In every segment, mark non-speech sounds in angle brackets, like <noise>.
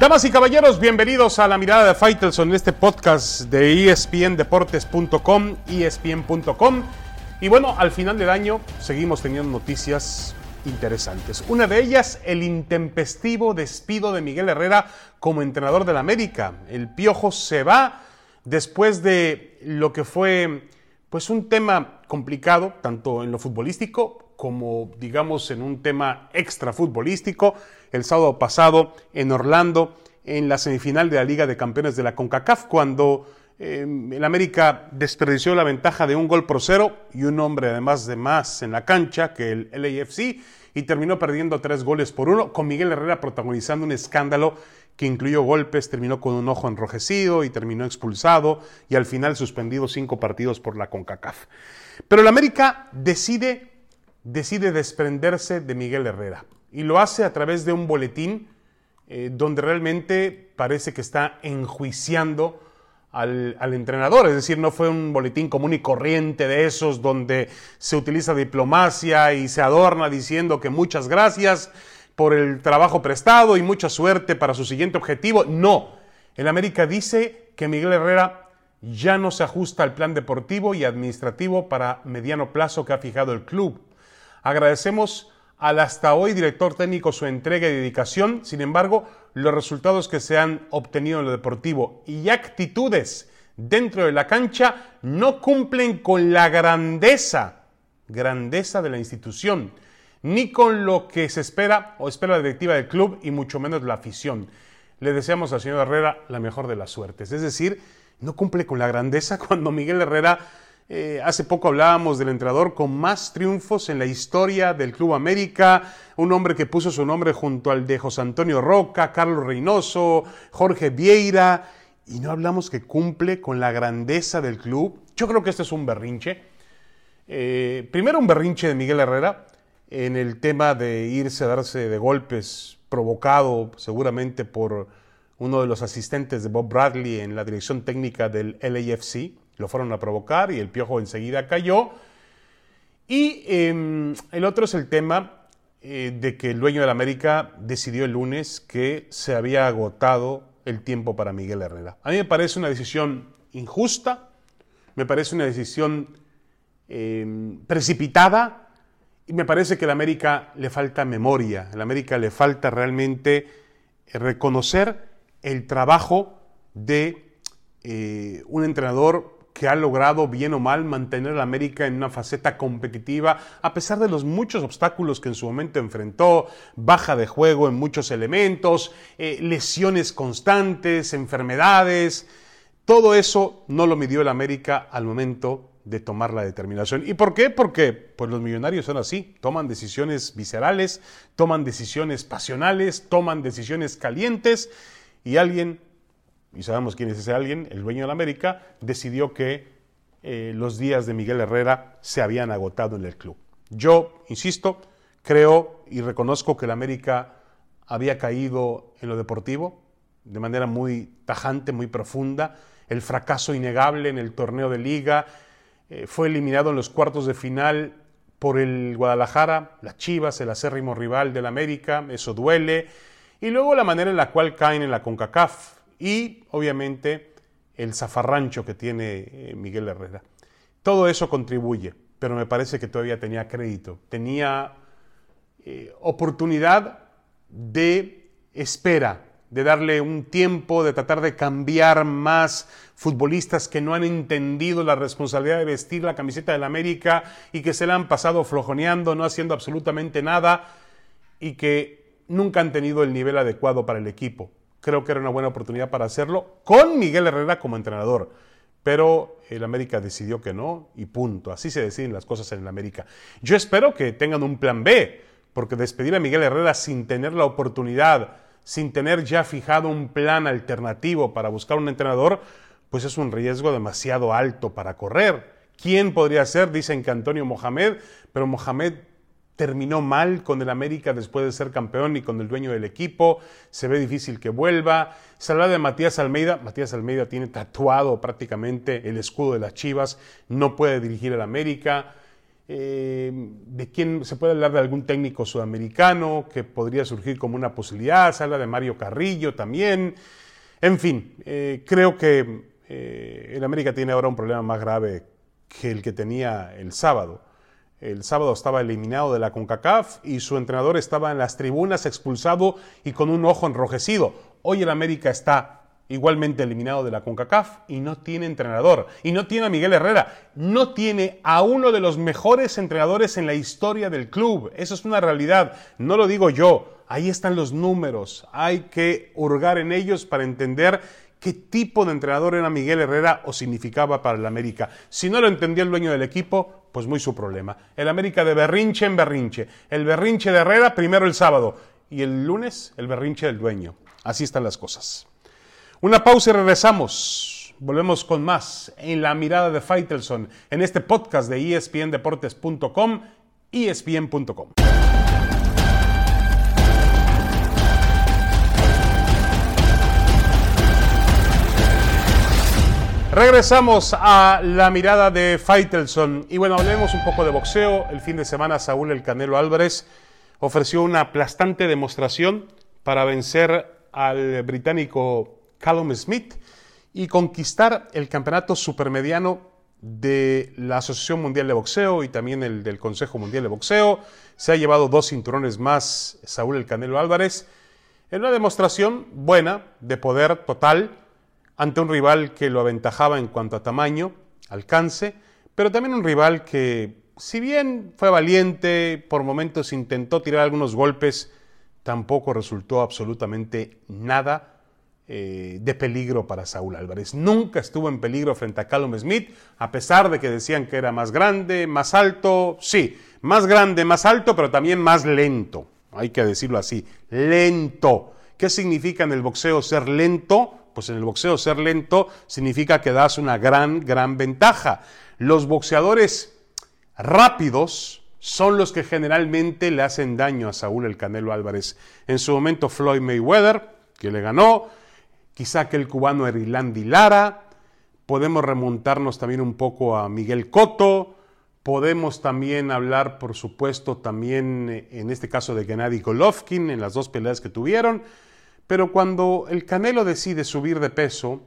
Damas y caballeros, bienvenidos a la mirada de Faitelson en este podcast de espndeportes.com, espn.com. Y bueno, al final del año seguimos teniendo noticias interesantes. Una de ellas, el intempestivo despido de Miguel Herrera como entrenador del América. El Piojo se va después de lo que fue pues un tema complicado, tanto en lo futbolístico como digamos en un tema extra futbolístico, el sábado pasado en Orlando, en la semifinal de la Liga de Campeones de la CONCACAF, cuando eh, el América desperdició la ventaja de un gol por cero y un hombre además de más en la cancha que el LAFC y terminó perdiendo tres goles por uno, con Miguel Herrera protagonizando un escándalo que incluyó golpes, terminó con un ojo enrojecido y terminó expulsado y al final suspendido cinco partidos por la CONCACAF. Pero el América decide decide desprenderse de Miguel Herrera y lo hace a través de un boletín eh, donde realmente parece que está enjuiciando al, al, entrenador, es decir, no fue un boletín común y corriente de esos donde se utiliza diplomacia y se adorna diciendo que muchas gracias por el trabajo prestado y mucha suerte para su siguiente objetivo. No, el América dice que Miguel Herrera ya no se ajusta al plan deportivo y administrativo para mediano plazo que ha fijado el club. Agradecemos al hasta hoy director técnico su entrega y dedicación, sin embargo, los resultados que se han obtenido en lo deportivo y actitudes dentro de la cancha no cumplen con la grandeza, grandeza de la institución, ni con lo que se espera o espera la directiva del club y mucho menos la afición. Le deseamos al señor Herrera la mejor de las suertes. Es decir, no cumple con la grandeza <laughs> cuando Miguel Herrera eh, hace poco hablábamos del entrenador con más triunfos en la historia del Club América, un hombre que puso su nombre junto al de José Antonio Roca, Carlos Reynoso, Jorge Vieira, y no hablamos que cumple con la grandeza del club. Yo creo que este es un berrinche. Eh, primero un berrinche de Miguel Herrera en el tema de irse a darse de golpes provocado seguramente por uno de los asistentes de Bob Bradley en la dirección técnica del LAFC lo fueron a provocar y el piojo enseguida cayó. Y em, el otro es el tema eh, de que el dueño de la América decidió el lunes que se había agotado el tiempo para Miguel Herrera. A mí me parece una decisión injusta, me parece una decisión em, precipitada y me parece que a la América le falta memoria, a la América le falta realmente reconocer el trabajo de eh, un entrenador que ha logrado bien o mal mantener a América en una faceta competitiva, a pesar de los muchos obstáculos que en su momento enfrentó, baja de juego en muchos elementos, eh, lesiones constantes, enfermedades. Todo eso no lo midió el América al momento de tomar la determinación. ¿Y por qué? Porque pues los millonarios son así, toman decisiones viscerales, toman decisiones pasionales, toman decisiones calientes y alguien y sabemos quién es ese alguien, el dueño de la América, decidió que eh, los días de Miguel Herrera se habían agotado en el club. Yo, insisto, creo y reconozco que la América había caído en lo deportivo de manera muy tajante, muy profunda, el fracaso innegable en el torneo de liga, eh, fue eliminado en los cuartos de final por el Guadalajara, las Chivas, el acérrimo rival del América, eso duele, y luego la manera en la cual caen en la CONCACAF, y obviamente el zafarrancho que tiene eh, Miguel Herrera. Todo eso contribuye, pero me parece que todavía tenía crédito, tenía eh, oportunidad de espera, de darle un tiempo, de tratar de cambiar más futbolistas que no han entendido la responsabilidad de vestir la camiseta del América y que se la han pasado flojoneando, no haciendo absolutamente nada y que nunca han tenido el nivel adecuado para el equipo creo que era una buena oportunidad para hacerlo con Miguel Herrera como entrenador. Pero el América decidió que no y punto. Así se deciden las cosas en el América. Yo espero que tengan un plan B, porque despedir a Miguel Herrera sin tener la oportunidad, sin tener ya fijado un plan alternativo para buscar un entrenador, pues es un riesgo demasiado alto para correr. ¿Quién podría ser? Dicen que Antonio Mohamed, pero Mohamed terminó mal con el América después de ser campeón y con el dueño del equipo, se ve difícil que vuelva. Se habla de Matías Almeida, Matías Almeida tiene tatuado prácticamente el escudo de las Chivas, no puede dirigir el América. eh, de quién se puede hablar de algún técnico sudamericano que podría surgir como una posibilidad, se habla de Mario Carrillo también. En fin, eh, creo que eh, el América tiene ahora un problema más grave que el que tenía el sábado. El sábado estaba eliminado de la CONCACAF y su entrenador estaba en las tribunas expulsado y con un ojo enrojecido. Hoy el América está igualmente eliminado de la CONCACAF y no tiene entrenador. Y no tiene a Miguel Herrera. No tiene a uno de los mejores entrenadores en la historia del club. Eso es una realidad. No lo digo yo. Ahí están los números. Hay que hurgar en ellos para entender qué tipo de entrenador era Miguel Herrera o significaba para el América. Si no lo entendía el dueño del equipo, pues muy su problema. El América de berrinche en berrinche. El berrinche de Herrera primero el sábado y el lunes el berrinche del dueño. Así están las cosas. Una pausa y regresamos. Volvemos con más en la mirada de Faitelson en este podcast de espndeportes.com, espn.com. Regresamos a la mirada de Faitelson y bueno, hablemos un poco de boxeo. El fin de semana Saúl El Canelo Álvarez ofreció una aplastante demostración para vencer al británico Callum Smith y conquistar el campeonato supermediano de la Asociación Mundial de Boxeo y también el del Consejo Mundial de Boxeo. Se ha llevado dos cinturones más Saúl El Canelo Álvarez en una demostración buena de poder total ante un rival que lo aventajaba en cuanto a tamaño, alcance, pero también un rival que, si bien fue valiente, por momentos intentó tirar algunos golpes, tampoco resultó absolutamente nada eh, de peligro para Saúl Álvarez. Nunca estuvo en peligro frente a Callum Smith, a pesar de que decían que era más grande, más alto, sí, más grande, más alto, pero también más lento. Hay que decirlo así, lento. ¿Qué significa en el boxeo ser lento? Pues en el boxeo ser lento significa que das una gran, gran ventaja. Los boxeadores rápidos son los que generalmente le hacen daño a Saúl el Canelo Álvarez. En su momento Floyd Mayweather, que le ganó, quizá que el cubano Erilandi Lara, podemos remontarnos también un poco a Miguel Cotto, podemos también hablar, por supuesto, también eh, en este caso de Gennady Golovkin, en las dos peleas que tuvieron, pero cuando el Canelo decide subir de peso,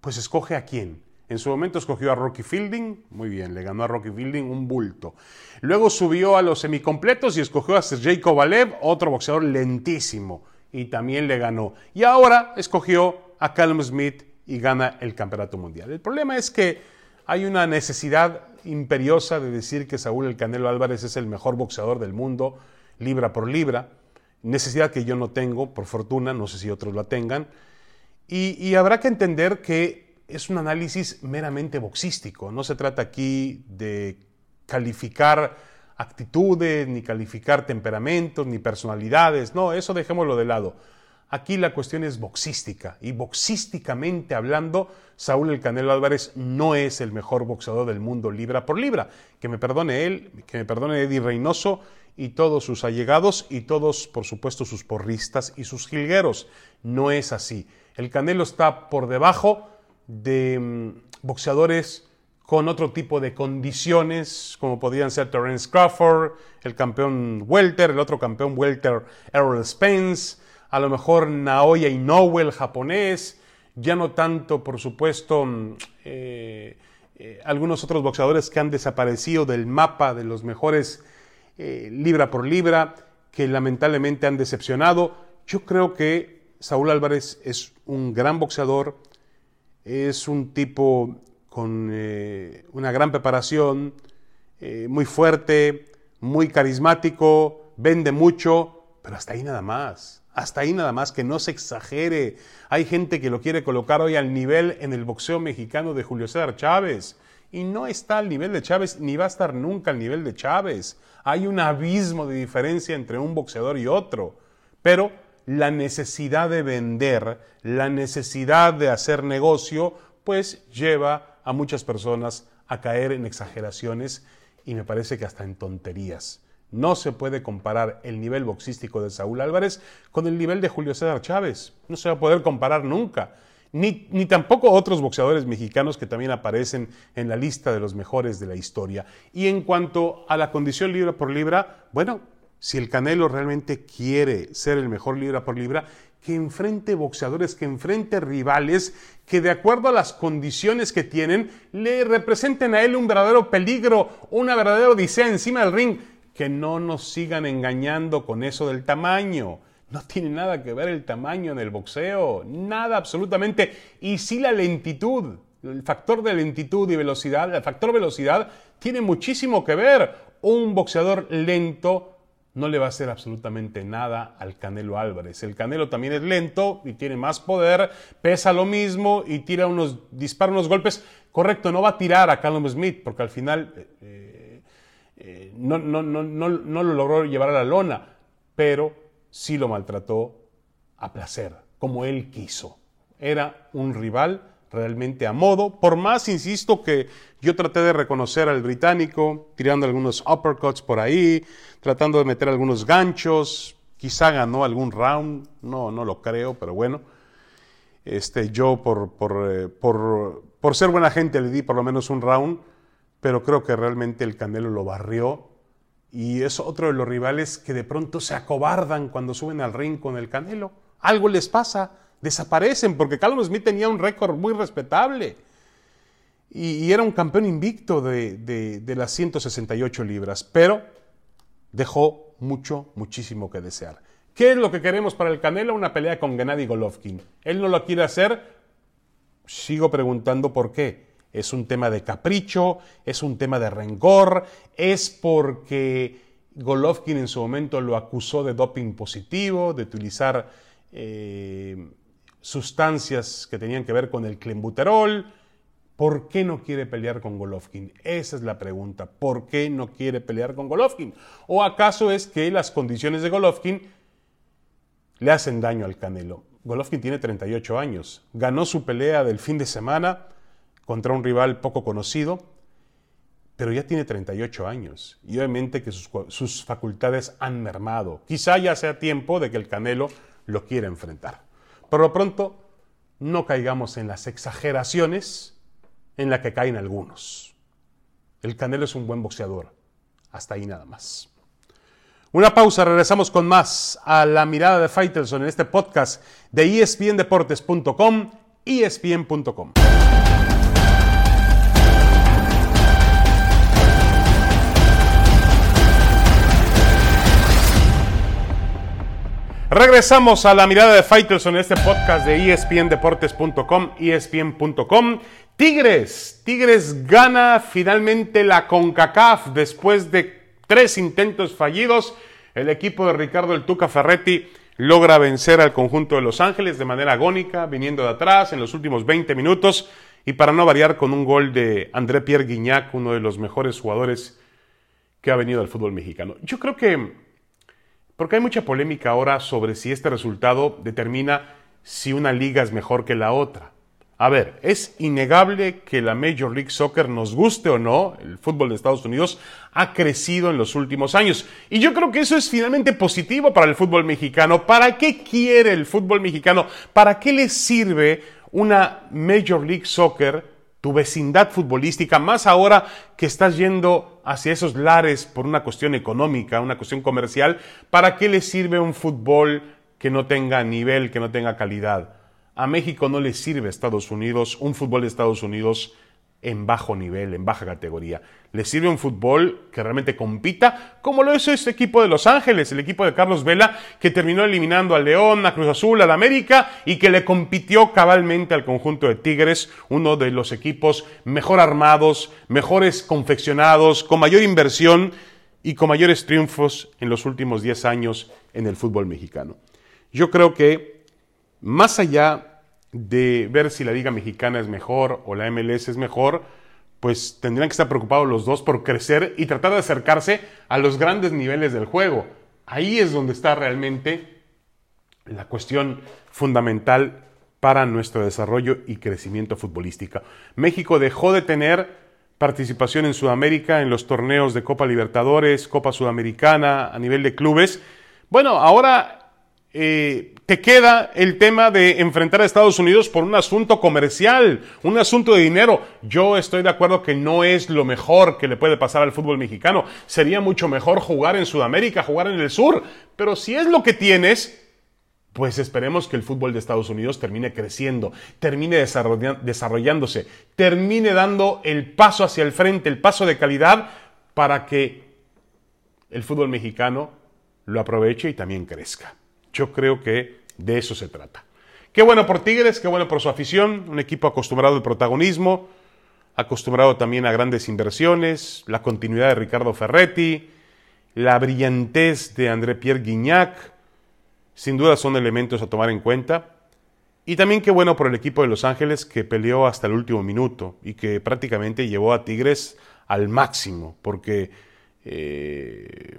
pues escoge a quién. En su momento escogió a Rocky Fielding, muy bien, le ganó a Rocky Fielding un bulto. Luego subió a los semicompletos y escogió a Sergey Kovalev, otro boxeador lentísimo, y también le ganó. Y ahora escogió a Callum Smith y gana el campeonato mundial. El problema es que hay una necesidad imperiosa de decir que Saúl El Canelo Álvarez es el mejor boxeador del mundo, libra por libra, necesidad que yo no tengo, por fortuna, no sé si otros la tengan, y, habrá que entender que es un análisis meramente boxístico, no se trata aquí de calificar actitudes, ni calificar temperamentos, ni personalidades, no, eso dejémoslo de lado. Aquí la cuestión es boxística y boxísticamente hablando, Saúl El Canelo Álvarez no es el mejor boxeador del mundo libra por libra. Que me perdone él, que me perdone Eddie Reynoso y todos sus allegados y todos, por supuesto, sus porristas y sus jilgueros. No es así. El Canelo está por debajo de mm, boxeadores con otro tipo de condiciones, como podrían ser Terence Crawford, el campeón welter, el otro campeón welter Errol Spence, a lo mejor Naoya Inoue, el japonés, ya no tanto, por supuesto, mm, eh, eh, algunos otros boxeadores que han desaparecido del mapa de los mejores eh, libra por libra, que lamentablemente han decepcionado. Yo creo que Saúl Álvarez es un gran boxeador, es un tipo con una gran preparación, muy fuerte, muy carismático, vende mucho, pero hasta ahí nada más. Hasta ahí nada más, que no se exagere. Hay gente que lo quiere colocar hoy al nivel en el boxeo mexicano de Julio César Chávez. Y no está al nivel de Chávez, ni va a estar nunca al nivel de Chávez. Hay un abismo de diferencia entre un boxeador y otro. Pero la necesidad de vender, la necesidad de hacer negocio, pues lleva a muchas personas a caer en exageraciones y me parece que hasta en tonterías. No se puede comparar el nivel boxístico de Saúl Álvarez con el nivel de Julio César Chávez. No se va a poder comparar nunca. Ni, ni, tampoco otros boxeadores mexicanos que también aparecen en la lista de los mejores de la historia. Y en cuanto a la condición libra por libra, bueno, si el Canelo realmente quiere ser el mejor libra por libra, que enfrente boxeadores, que enfrente rivales que de acuerdo a las condiciones que tienen le representen a él un verdadero peligro, una verdadera odisea encima del ring, que no nos sigan engañando con eso del tamaño. No tiene nada que ver el tamaño en el boxeo, nada absolutamente. Y sí la lentitud, el factor de lentitud y velocidad, el factor velocidad tiene muchísimo que ver. Un boxeador lento no le va a hacer absolutamente nada al Canelo Álvarez. El Canelo también es lento y tiene más poder, pesa lo mismo y tira unos, dispara unos golpes. Correcto, no va a tirar a Callum Smith porque al final eh, eh, no, no, no, no, lo logró llevar a la lona, pero sí lo maltrató a placer, como él quiso. Era un rival realmente a modo, por más, insisto, que yo traté de reconocer al británico, tirando algunos uppercuts por ahí, tratando de meter algunos ganchos, quizá ganó algún round, no, no lo creo, pero bueno. Este, yo por, por, eh, por, por ser buena gente le di por lo menos un round, pero creo que realmente el Canelo lo barrió y es otro de los rivales que de pronto se acobardan cuando suben al ring con el Canelo. Algo les pasa desaparecen, porque Callum Smith tenía un récord muy respetable y, era un campeón invicto de, las 168 libras, pero dejó mucho, muchísimo que desear. ¿Qué es lo que queremos para el Canelo? Una pelea con Gennady Golovkin. Él no lo quiere hacer. Sigo preguntando por qué. Es un tema de capricho, es un tema de rencor, es porque Golovkin en su momento lo acusó de doping positivo, de utilizar eh, sustancias que tenían que ver con el clenbuterol. ¿Por qué no quiere pelear con Golovkin? Esa es la pregunta. ¿Por qué no quiere pelear con Golovkin? ¿O acaso es que las condiciones de Golovkin le hacen daño al Canelo? Golovkin tiene 38 años. Ganó su pelea del fin de semana contra un rival poco conocido, pero ya tiene 38 años. Y obviamente que sus, sus facultades han mermado. Quizá ya sea tiempo de que el Canelo lo quiera enfrentar. Por lo pronto, no caigamos en las exageraciones en las que caen algunos. El Canelo es un buen boxeador. Hasta ahí nada más. Una pausa, regresamos con más a la mirada de Faitelson en este podcast de espndeportes.com, espn.com. Regresamos a la mirada de Faitelson en este podcast de espndeportes.com, espn.com. Tigres, Tigres gana finalmente la CONCACAF después de tres intentos fallidos. El equipo de Ricardo El Tuca Ferretti logra vencer al conjunto de Los Ángeles de manera agónica, viniendo de atrás en los últimos 20 minutos y para no variar con un gol de André Pierre Guignac, uno de los mejores jugadores que ha venido al fútbol mexicano. Yo creo que porque hay mucha polémica ahora sobre si este resultado determina si una liga es mejor que la otra. A ver, es innegable que la Major League Soccer, nos guste o no, el fútbol de Estados Unidos ha crecido en los últimos años. Y yo creo que eso es finalmente positivo para el fútbol mexicano. ¿Para qué quiere el fútbol mexicano? ¿Para qué le sirve una Major League Soccer tu vecindad futbolística, más ahora que estás yendo hacia esos lares por una cuestión económica, una cuestión comercial, ¿para qué le sirve un fútbol que no tenga nivel, que no tenga calidad? A México no le sirve Estados Unidos, un fútbol de Estados Unidos en bajo nivel, en baja categoría. Le sirve un fútbol que realmente compita, como lo hizo este equipo de Los Ángeles, el equipo de Carlos Vela, que terminó eliminando al León, a Cruz Azul, al América y que le compitió cabalmente al conjunto de Tigres, uno de los equipos mejor armados, mejores confeccionados, con mayor inversión y con mayores triunfos en los últimos 10 años en el fútbol mexicano. Yo creo que más allá de ver si la Liga Mexicana es mejor o la MLS es mejor, pues tendrían que estar preocupados los dos por crecer y tratar de acercarse a los grandes niveles del juego. Ahí es donde está realmente la cuestión fundamental para nuestro desarrollo y crecimiento futbolístico. México dejó de tener participación en Sudamérica en los torneos de Copa Libertadores, Copa Sudamericana, a nivel de clubes. Bueno, ahora eh, te queda el tema de enfrentar a Estados Unidos por un asunto comercial, un asunto de dinero. Yo estoy de acuerdo que no es lo mejor que le puede pasar al fútbol mexicano. Sería mucho mejor jugar en Sudamérica, jugar en el sur. Pero si es lo que tienes, pues esperemos que el fútbol de Estados Unidos termine creciendo, termine desarrollándose, termine dando el paso hacia el frente, el paso de calidad para que el fútbol mexicano lo aproveche y también crezca. Yo creo que de eso se trata. Qué bueno por Tigres, qué bueno por su afición, un equipo acostumbrado al protagonismo, acostumbrado también a grandes inversiones, la continuidad de Ricardo Ferretti, la brillantez de André Pierre Guignac, sin duda son elementos a tomar en cuenta. Y también qué bueno por el equipo de Los Ángeles que peleó hasta el último minuto y que prácticamente llevó a Tigres al máximo, porque eh,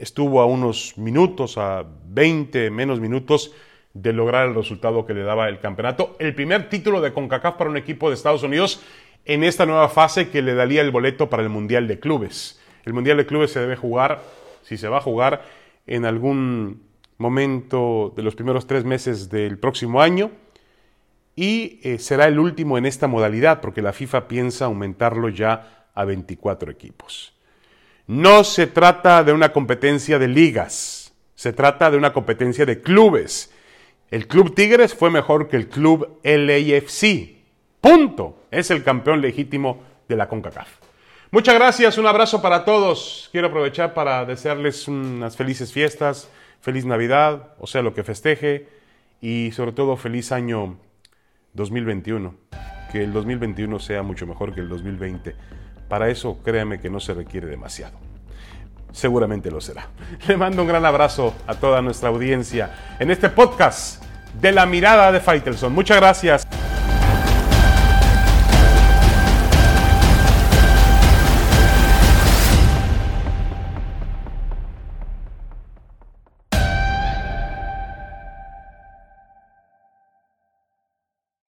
estuvo a unos minutos, a 20 menos minutos de lograr el resultado que le daba el campeonato. El primer título de CONCACAF para un equipo de Estados Unidos en esta nueva fase que le daría el boleto para el Mundial de Clubes. El Mundial de Clubes se debe jugar, si se va a jugar, en algún momento de los primeros tres meses del próximo año y eh, será el último en esta modalidad porque la FIFA piensa aumentarlo ya a 24 equipos. No se trata de una competencia de ligas, se trata de una competencia de clubes. El Club Tigres fue mejor que el Club LAFC. Punto. Es el campeón legítimo de la CONCACAF. Muchas gracias, un abrazo para todos. Quiero aprovechar para desearles unas felices fiestas, feliz Navidad, o sea, lo que festeje, y sobre todo feliz año 2021. Que el 2021 sea mucho mejor que el 2020. Para eso créame que no se requiere demasiado. Seguramente lo será. Le mando un gran abrazo a toda nuestra audiencia en este podcast de la mirada de Faitelson. Muchas gracias.